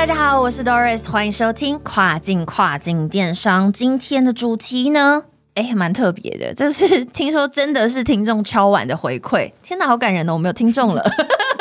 大家好，我是 Doris，欢迎收听跨境跨境电商。今天的主题呢，哎，蛮特别的，这是 听说真的是听众敲碗的回馈。天哪，好感人哦！我们有听众了。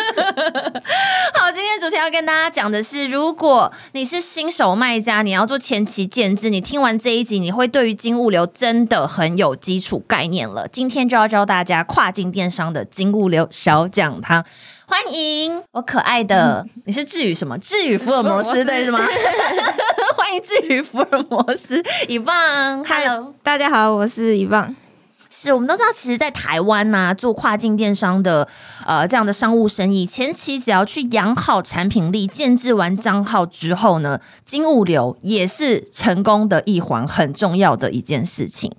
好，今天主题要跟大家讲的是，如果你是新手卖家，你要做前期建制，你听完这一集，你会对于金物流真的很有基础概念了。今天就要教大家跨境电商的金物流小讲堂。欢迎我可爱的，你是至于什么？至于福尔摩斯对是吗？欢迎至于福尔摩斯，以棒，Hello，大家好，我是以棒。是我们都知道，其实，在台湾呐，做跨境电商的呃这样的商务生意，前期只要去养好产品力，建制完账号之后呢，金物流也是成功的一环，很重要的一件事情。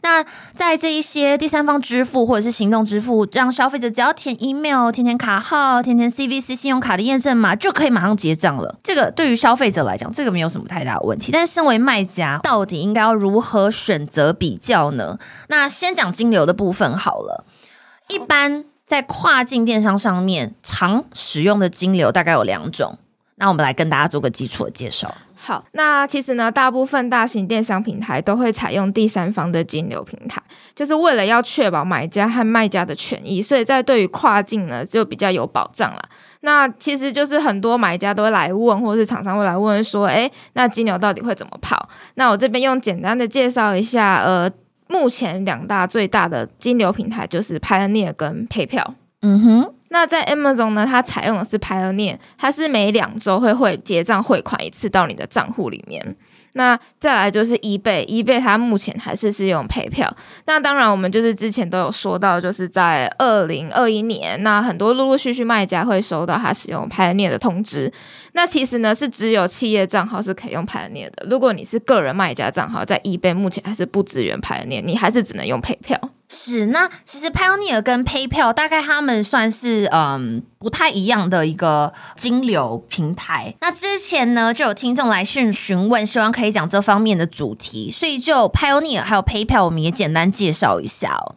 那在这一些第三方支付或者是行动支付，让消费者只要填 email、填填卡号、填填 CVC 信用卡的验证码，就可以马上结账了。这个对于消费者来讲，这个没有什么太大的问题。但是身为卖家，到底应该要如何选择比较呢？那先讲金流的部分好了。一般在跨境电商上面常使用的金流大概有两种。那我们来跟大家做个基础的介绍。好，那其实呢，大部分大型电商平台都会采用第三方的金流平台，就是为了要确保买家和卖家的权益，所以在对于跨境呢就比较有保障了。那其实就是很多买家都会来问，或者是厂商会来问说，哎，那金流到底会怎么跑？那我这边用简单的介绍一下，呃，目前两大最大的金流平台就是 Pioneer 跟 PayPal。嗯哼。那在 Amazon 呢，它采用的是 Pioneer，它是每两周会汇结账汇款一次到你的账户里面。那再来就是 eBay，eBay 它目前还是是用赔票。那当然，我们就是之前都有说到，就是在二零二一年，那很多陆陆续续卖家会收到他使用 Pioneer 的通知。那其实呢，是只有企业账号是可以用 Pioneer 的。如果你是个人卖家账号，在 eBay 目前还是不支援 Pioneer，你还是只能用赔票。是，那其实 Pioneer 跟 PayPal 大概他们算是嗯不太一样的一个金流平台。那之前呢就有听众来讯询问，希望可以讲这方面的主题，所以就 Pioneer 还有 PayPal 我们也简单介绍一下哦。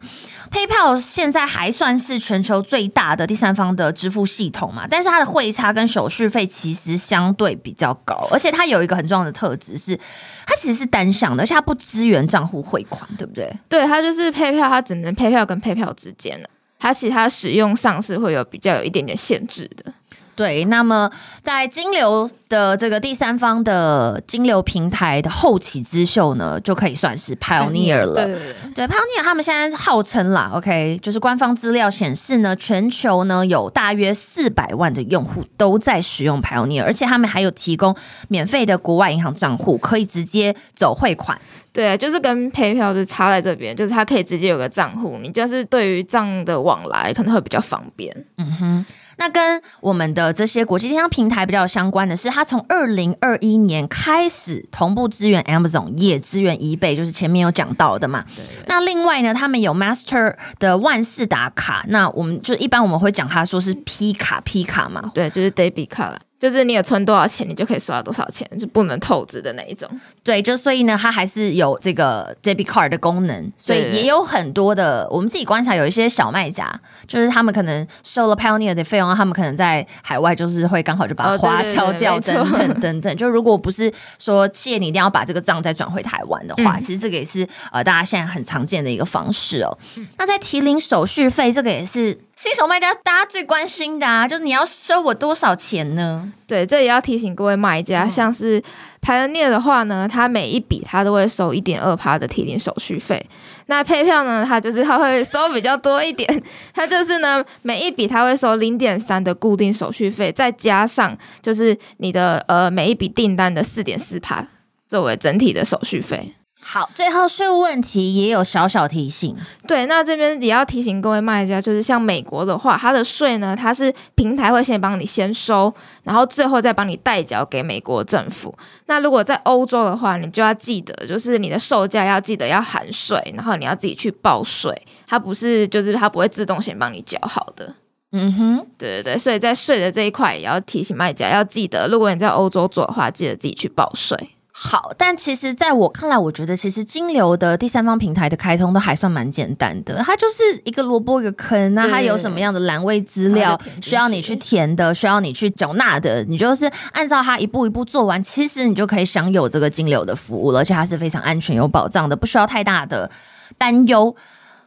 PayPal 现在还算是全球最大的第三方的支付系统嘛，但是它的汇差跟手续费其实相对比较高，而且它有一个很重要的特质是，它其实是单向的，而且它不支援账户汇款，对不对？对，它就是 PayPal，它只能 PayPal 跟 PayPal 之间的，它其他使用上是会有比较有一点点限制的。对，那么在金流的这个第三方的金流平台的后起之秀呢，就可以算是 Pioneer 了。对对，Pioneer 他们现在号称啦，OK，就是官方资料显示呢，全球呢有大约四百万的用户都在使用 Pioneer，而且他们还有提供免费的国外银行账户，可以直接走汇款。对，就是跟 PayPal 就差在这边，就是它可以直接有个账户，你就是对于账的往来可能会比较方便。嗯哼。那跟我们的这些国际电商平台比较相关的是，它从二零二一年开始同步支援 Amazon，也支援 eBay，就是前面有讲到的嘛。那另外呢，他们有 Master 的万事达卡，那我们就一般我们会讲它说是 P 卡 P 卡嘛，对，就是 Debit 卡了。就是你有存多少钱，你就可以刷多少钱，就不能透支的那一种。对，就所以呢，它还是有这个 debit card 的功能，所以也有很多的。我们自己观察，有一些小卖家，就是他们可能收了 Pioneer 的费用，他们可能在海外就是会刚好就把它花销掉，等等等等。就如果不是说企业你一定要把这个账再转回台湾的话，其实这个也是呃大家现在很常见的一个方式哦。那在提领手续费，这个也是。新手卖家大家最关心的啊，就是你要收我多少钱呢？对，这也要提醒各位卖家，像是 Pioneer 的话呢，它每一笔它都会收一点二趴的提领手续费。那配票呢，它就是它会收比较多一点，它就是呢每一笔它会收零点三的固定手续费，再加上就是你的呃每一笔订单的四点四趴作为整体的手续费。好，最后税务问题也有小小提醒。对，那这边也要提醒各位卖家，就是像美国的话，它的税呢，它是平台会先帮你先收，然后最后再帮你代缴给美国政府。那如果在欧洲的话，你就要记得，就是你的售价要记得要含税，然后你要自己去报税，它不是就是它不会自动先帮你缴好的。嗯哼，对对对，所以在税的这一块也要提醒卖家要记得，如果你在欧洲做的话，记得自己去报税。好，但其实在我看来，我觉得其实金流的第三方平台的开通都还算蛮简单的，它就是一个萝卜一个坑，那它有什么样的栏位资料需要你去填的，需要你去缴纳的，你就是按照它一步一步做完，其实你就可以享有这个金流的服务了，而且它是非常安全有保障的，不需要太大的担忧。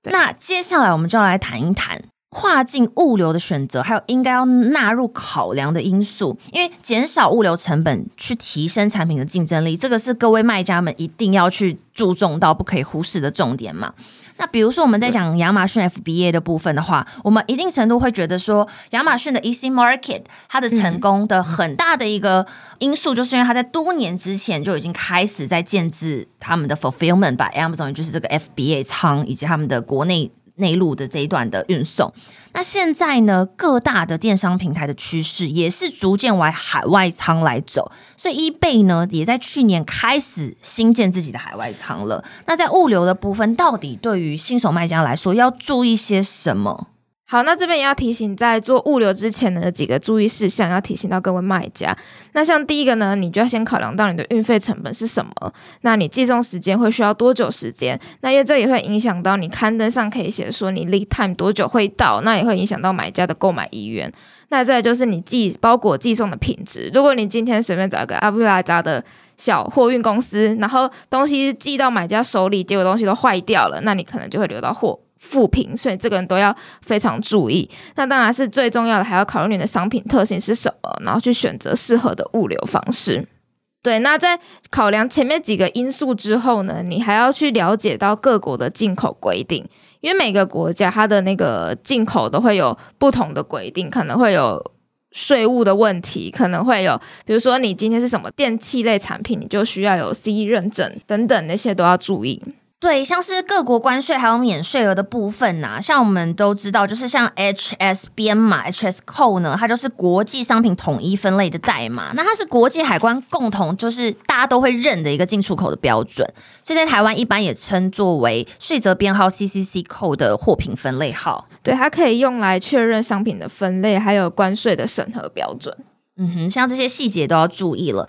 那接下来我们就要来谈一谈。跨境物流的选择，还有应该要纳入考量的因素，因为减少物流成本，去提升产品的竞争力，这个是各位卖家们一定要去注重到不可以忽视的重点嘛。那比如说我们在讲亚马逊 FBA 的部分的话，我们一定程度会觉得说，亚马逊的 EC Market 它的成功的很大的一个因素，就是因为它在多年之前就已经开始在建制他们的 fulfillment by Amazon，就是这个 FBA 仓以及他们的国内。内陆的这一段的运送，那现在呢，各大的电商平台的趋势也是逐渐往海外仓来走，所以 eBay 呢也在去年开始新建自己的海外仓了。那在物流的部分，到底对于新手卖家来说要注意些什么？好，那这边也要提醒，在做物流之前呢，几个注意事项要提醒到各位卖家。那像第一个呢，你就要先考量到你的运费成本是什么，那你寄送时间会需要多久时间？那因为这也会影响到你刊登上可以写说你 lead time 多久会到，那也会影响到买家的购买意愿。那再就是你寄包裹寄送的品质，如果你今天随便找一个阿布拉扎的小货运公司，然后东西寄到买家手里，结果东西都坏掉了，那你可能就会留到货。负评，所以这个人都要非常注意。那当然是最重要的，还要考虑你的商品特性是什么，然后去选择适合的物流方式。对，那在考量前面几个因素之后呢，你还要去了解到各国的进口规定，因为每个国家它的那个进口都会有不同的规定，可能会有税务的问题，可能会有，比如说你今天是什么电器类产品，你就需要有 C 认证等等那些都要注意。对，像是各国关税还有免税额的部分呐、像我们都知道，就是像 HS 编码 HS code 呢，它就是国际商品统一分类的代码，那它是国际海关共同就是大家都会认的一个进出口的标准，所以在台湾一般也称作为税则编号 CCC code 的货品分类号。对，它可以用来确认商品的分类，还有关税的审核标准。嗯哼，像这些细节都要注意了。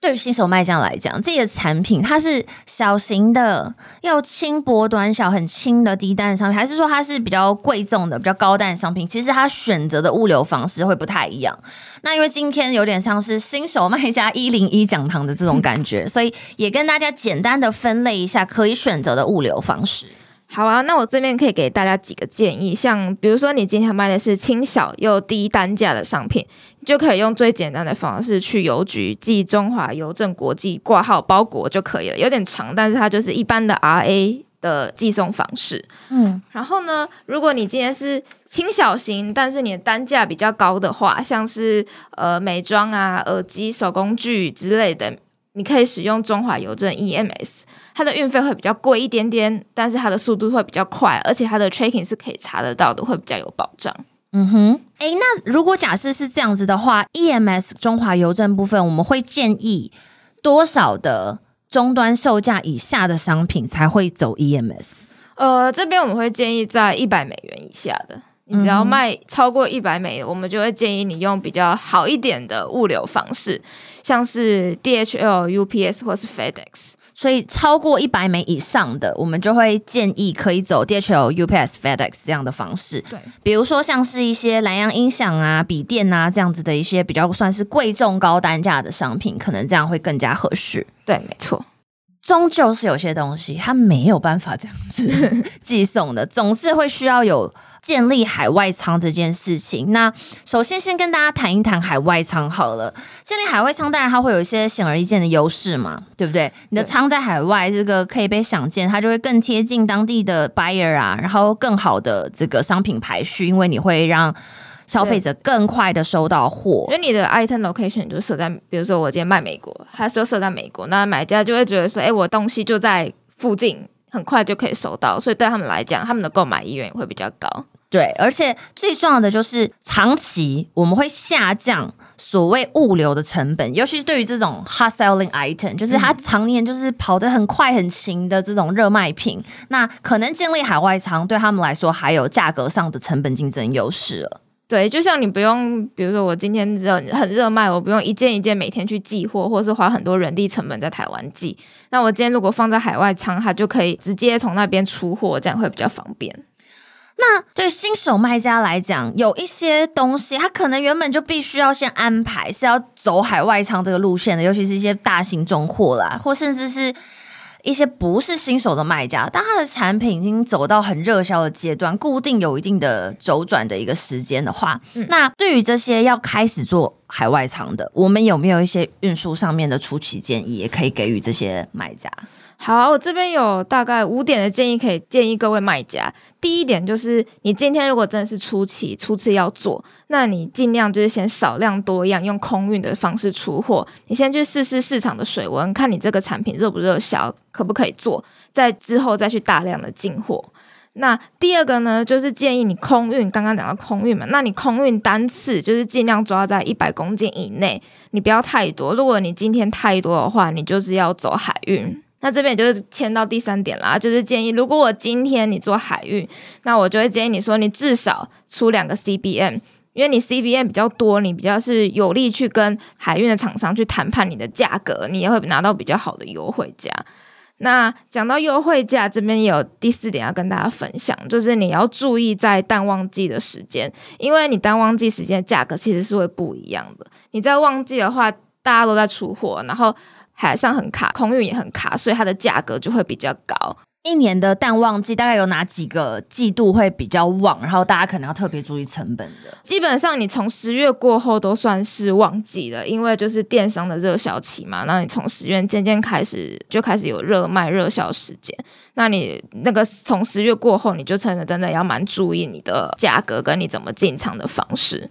对于新手卖家来讲，自己的产品它是小型的、又轻薄短小、很轻的低单商品，还是说它是比较贵重的、比较高单的商品？其实它选择的物流方式会不太一样。那因为今天有点像是新手卖家一零一讲堂的这种感觉，所以也跟大家简单的分类一下可以选择的物流方式。好啊，那我这边可以给大家几个建议，像比如说你今天卖的是轻小又低单价的商品，你就可以用最简单的方式去邮局寄中华邮政国际挂号包裹就可以了，有点长，但是它就是一般的 RA 的寄送方式。嗯，然后呢，如果你今天是轻小型，但是你的单价比较高的话，像是呃美妆啊、耳机、手工具之类的，你可以使用中华邮政 EMS，它的运费会比较贵一点点，但是它的速度会比较快，而且它的 tracking 是可以查得到的，会比较有保障。嗯哼，诶，那如果假设是这样子的话，EMS 中华邮政部分，我们会建议多少的终端售价以下的商品才会走 E EMS？呃，这边我们会建议在一百美元以下的，你只要卖超过一百美元，我们就会建议你用比较好一点的物流方式，像是 DHL、UPS 或是 FedEx。所以超过一百枚以上的，我们就会建议可以走 DHL、UPS、FedEx 这样的方式。对，比如说像是一些蓝牙音响啊、笔电啊这样子的一些比较算是贵重高单价的商品，可能这样会更加合适。对，没错。终究是有些东西它没有办法这样子 寄送的，总是会需要有建立海外仓这件事情。那首先先跟大家谈一谈海外仓好了。建立海外仓，当然它会有一些显而易见的优势嘛，对不对？你的仓在海外，这个可以被想见，它就会更贴近当地的 buyer 啊，然后更好的这个商品排序，因为你会让。消费者更快的收到货因。为你的 item location 就设在，比如说我今天卖美国，它就设在美国，那买家就会觉得说，哎，我东西就在附近，很快就可以收到，所以对他们来讲，他们的购买意愿也会比较高。对，而且最重要的就是长期我们会下降所谓物流的成本，尤其是对于这种 hot selling item，就是它常年就是跑得很快很勤的这种热卖品，那可能建立海外仓对他们来说还有价格上的成本竞争优势了。对，就像你不用，比如说我今天热很热卖，我不用一件一件每天去寄货，或是花很多人力成本在台湾寄。那我今天如果放在海外仓，它就可以直接从那边出货，这样会比较方便。那对新手卖家来讲，有一些东西，他可能原本就必须要先安排，是要走海外仓这个路线的，尤其是一些大型重货啦，或甚至是一些不是新手的卖家，但他的产品已经走到很热销的阶段，固定有一定的周转的一个时间的话，那对于这些要开始做海外仓的，我们有没有一些运输上面的初期建议，也可以给予这些卖家？好，我这边有大概五点的建议，可以建议各位卖家。第一点就是，你今天如果真的是初期、初次要做，那你尽量就是先少量多样，用空运的方式出货。你先去试试市场的水温，看你这个产品热不热销，可不可以做，在之后再去大量的进货。那第二个呢，就是建议你空运，刚刚讲到空运嘛，那你空运单次就是尽量抓在一百公斤以内，你不要太多。如果你今天太多的话，你就是要走海运。那这边也就是签到第三点啦，就是建议，如果我今天你做海运，那我就会建议你说，你至少出两个 CBM，因为你 CBM 比较多，你比较是有利去跟海运的厂商去谈判你的价格，你也会拿到比较好的优惠价。那讲到优惠价，这边有第四点要跟大家分享，就是你要注意在淡旺季的时间，因为你淡旺季时间价格其实是会不一样的。你在旺季的话，大家都在出货，然后海上很卡，空运也很卡，所以它的价格就会比较高。一年的淡旺季大概有哪几个季度会比较旺？然后大家可能要特别注意成本的。基本上你从十月过后都算是旺季了，因为就是电商的热销期嘛。那你从十月渐渐开始就开始有热卖热销时间。那你那个从十月过后，你就真的真的要蛮注意你的价格跟你怎么进场的方式。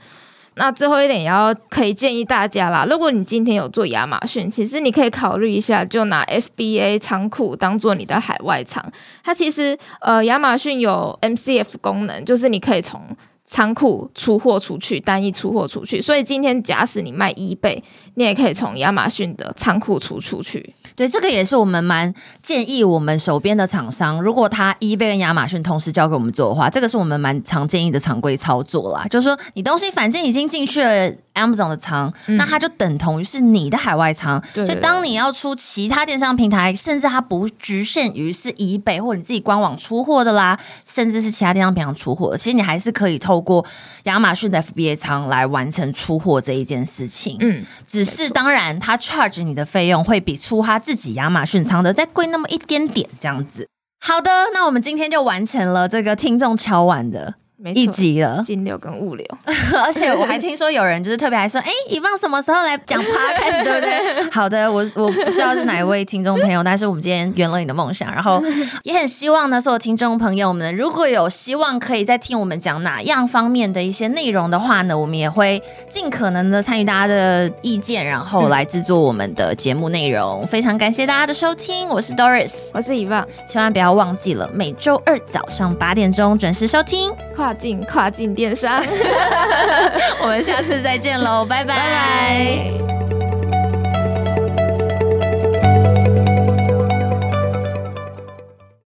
那最后一点也要可以建议大家啦，如果你今天有做亚马逊，其实你可以考虑一下，就拿 FBA 仓库当做你的海外仓。它其实呃亚马逊有 MCF 功能，就是你可以从仓库出货出去，单一出货出去。所以今天假使你卖一倍，你也可以从亚马逊的仓库出出去。对，这个也是我们蛮建议我们手边的厂商，如果他 eBay 跟亚马逊同时交给我们做的话，这个是我们蛮常建议的常规操作啦。就是说，你东西反正已经进去了 Amazon 的仓，那它就等同于是你的海外仓。对所以当你要出其他电商平台，甚至它不局限于是 eBay 或者你自己官网出货的啦，甚至是其他电商平台出货的，其实你还是可以透过亚马逊的 FBA 仓来完成出货这一件事情。嗯，只是当然，它 charge 你的费用会比出他自己亚马逊仓的再贵那么一点点，这样子。好的，那我们今天就完成了这个听众敲碗的一没错。集了，金流跟物流，而且我还听说有人就是特别还说，哎、以望什么时候来讲 podcast，对不对？好的，我我不知道是哪一位听众朋友，但是我们今天圆了你的梦想，然后 也很希望呢，所有听众朋友们，如果有希望可以再听我们讲哪样方面的一些内容的话呢，我们也会尽可能的参与大家的意见，然后来制作我们的节目内容。非常感谢大家的收听，我是 Doris，我是以望，千万不要忘记了每周二早上八点钟准时收听。跨境跨境电商，我们下次再见喽，拜拜拜拜。